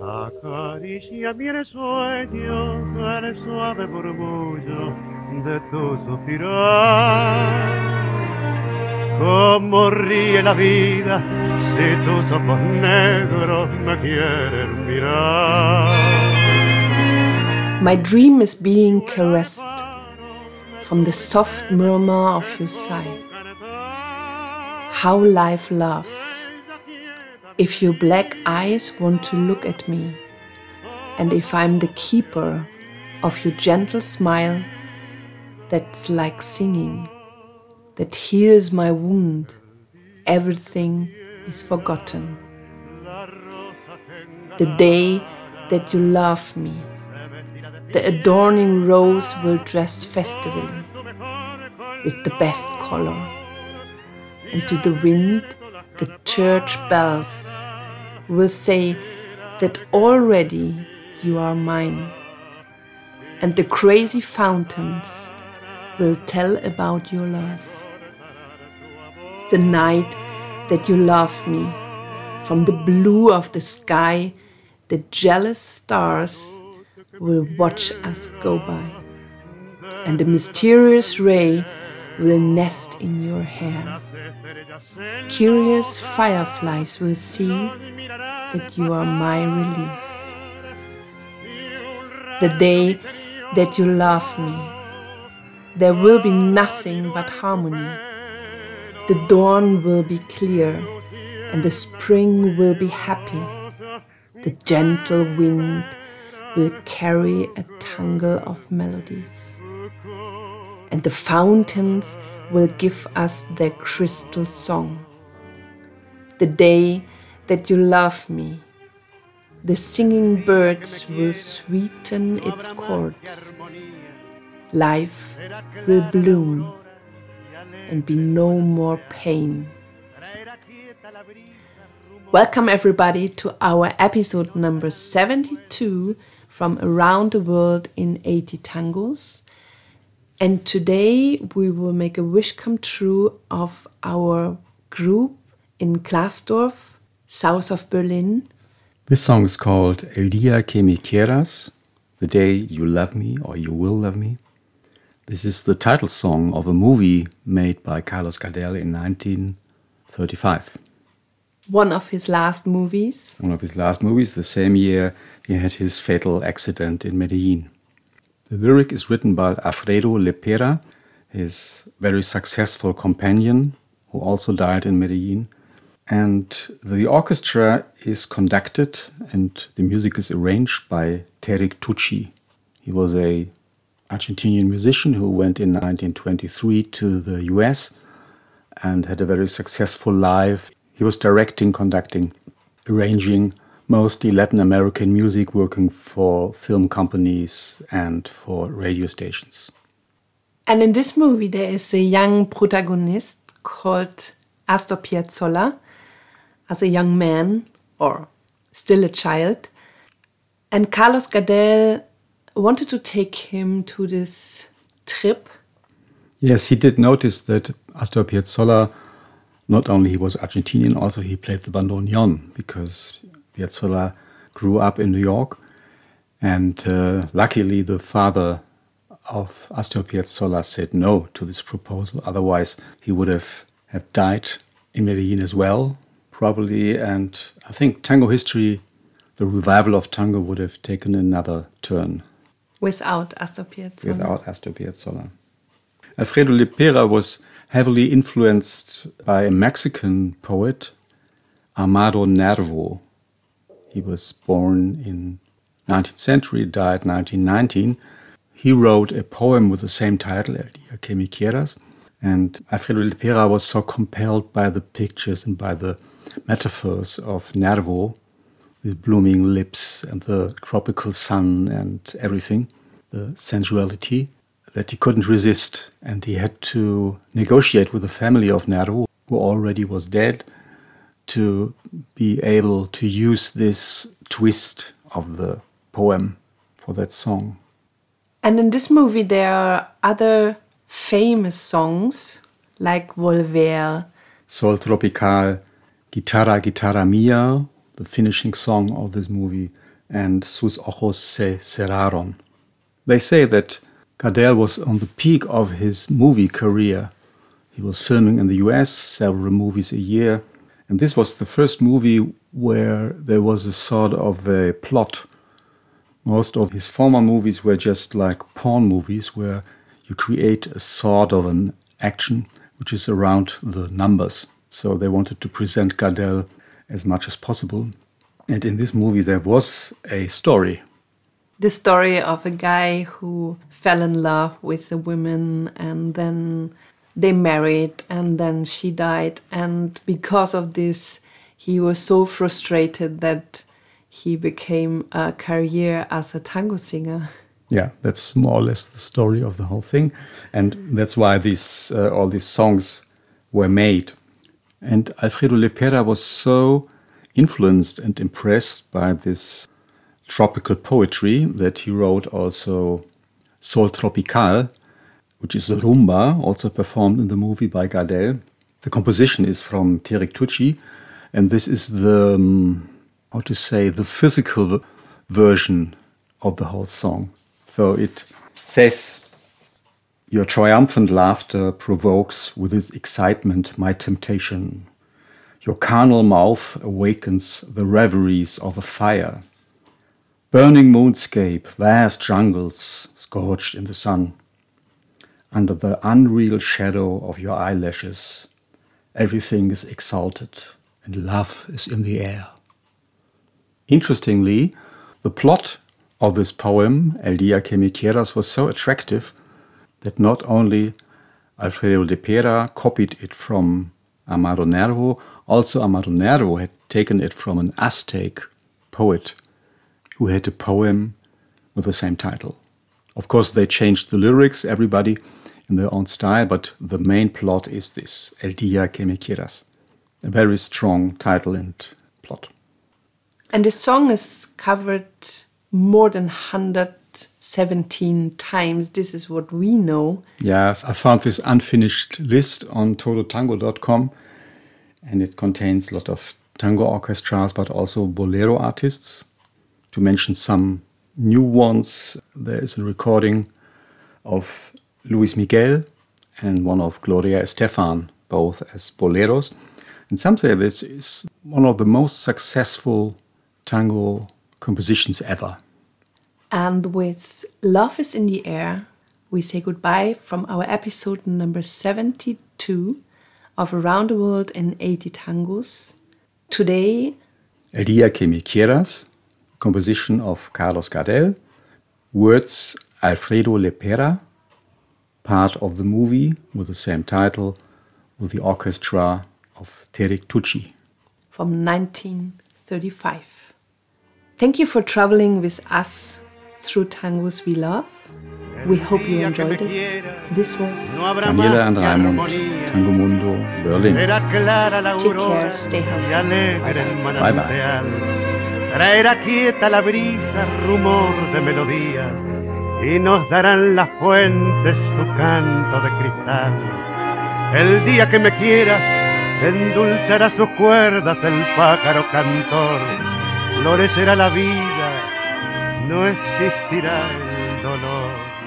Acaricia el suave murmullo de tu suspirar. Como ríe la vida si tus ojos negros me quieren mirar. My dream is being caressed from the soft murmur of your sigh. How life loves. If your black eyes want to look at me, and if I'm the keeper of your gentle smile that's like singing, that heals my wound, everything is forgotten. The day that you love me, the adorning rose will dress festively with the best color. And to the wind, the church bells will say that already you are mine. And the crazy fountains will tell about your love. The night that you love me, from the blue of the sky, the jealous stars will watch us go by, and the mysterious ray will nest in your hair. Curious fireflies will see that you are my relief. The day that you love me, there will be nothing but harmony. The dawn will be clear, and the spring will be happy. The gentle wind will carry a tangle of melodies. And the fountains will give us their crystal song. The day that you love me, the singing birds will sweeten its chords. Life will bloom and be no more pain. Welcome, everybody, to our episode number 72 from around the world in 80 tangos. And today we will make a wish come true of our group in Glasdorf, south of Berlin. This song is called El Dia que me quieras, The Day You Love Me or You Will Love Me. This is the title song of a movie made by Carlos Gardel in 1935. One of his last movies. One of his last movies, the same year he had his fatal accident in Medellin. The lyric is written by Alfredo Lepera, his very successful companion, who also died in Medellin. And the orchestra is conducted and the music is arranged by Terig Tucci. He was a Argentinian musician who went in 1923 to the US and had a very successful life. He was directing, conducting, arranging mostly Latin American music, working for film companies and for radio stations. And in this movie, there is a young protagonist called Astor Piazzolla as a young man or still a child. And Carlos Gardel wanted to take him to this trip. Yes, he did notice that Astor Piazzolla, not only he was Argentinian, also he played the bandoneon because Piazzolla grew up in New York, and uh, luckily the father of Astor Piazzolla said no to this proposal. Otherwise, he would have, have died in Medellin as well, probably. And I think tango history, the revival of tango would have taken another turn. Without Astor Piazzolla. Without Astor Piazzolla. Alfredo Lepera was heavily influenced by a Mexican poet, Amado Nervo, he was born in 19th century, died 1919. He wrote a poem with the same title, que me quieras. And Alfredo Lepera was so compelled by the pictures and by the metaphors of Nervo, the blooming lips and the tropical sun and everything, the sensuality, that he couldn't resist. And he had to negotiate with the family of Nervo, who already was dead, to be able to use this twist of the poem for that song. And in this movie, there are other famous songs like Volver, Sol Tropical, Guitarra Guitarra Mia, the finishing song of this movie, and Sus ojos se cerraron. They say that Gardel was on the peak of his movie career. He was filming in the US several movies a year, and this was the first movie where there was a sort of a plot. Most of his former movies were just like porn movies where you create a sort of an action which is around the numbers. So they wanted to present Gardel as much as possible. And in this movie, there was a story. The story of a guy who fell in love with a woman and then they married and then she died. And because of this, he was so frustrated that he became a career as a tango singer. Yeah, that's more or less the story of the whole thing, and that's why these uh, all these songs were made. And Alfredo Lepera was so influenced and impressed by this tropical poetry that he wrote also Sol Tropical, which is a rumba, also performed in the movie by Gardel. The composition is from Terig Tucci, and this is the, um, how to say, the physical version of the whole song. So it says, Your triumphant laughter provokes with its excitement my temptation. Your carnal mouth awakens the reveries of a fire. Burning moonscape, vast jungles scorched in the sun. Under the unreal shadow of your eyelashes, everything is exalted and love is in the air. Interestingly, the plot of this poem, El Dia que me quieras, was so attractive that not only Alfredo Le Pera copied it from Amado Nervo, also Amado Nervo had taken it from an Aztec poet who had a poem with the same title. Of course, they changed the lyrics, everybody in their own style, but the main plot is this El Dia que me quieras. A very strong title and plot. And the song is covered more than 117 times. This is what we know. Yes, I found this unfinished list on todotango.com and it contains a lot of tango orchestras but also bolero artists. To mention some new ones, there is a recording of Luis Miguel and one of Gloria Estefan, both as boleros. And some say this is one of the most successful tango compositions ever. And with Love is in the Air, we say goodbye from our episode number 72 of Around the World in 80 Tangos. Today, El Dia que me quieras, composition of Carlos Gardel, words Alfredo Lepera, part of the movie with the same title, with the orchestra of Terig Tucci. From 1935. Thank you for traveling with us through tangos we love. We hope you enjoyed it. This was Daniela and Raimund, Tango Mundo, Berlin. Take care, stay healthy. Bye bye. Traerá quieta la brisa, rumor de melodías, y nos darán las fuentes su canto de cristal. El día que me quieras, endulzará sus cuerdas el pájaro cantor, florecerá la vida, no existirá el dolor.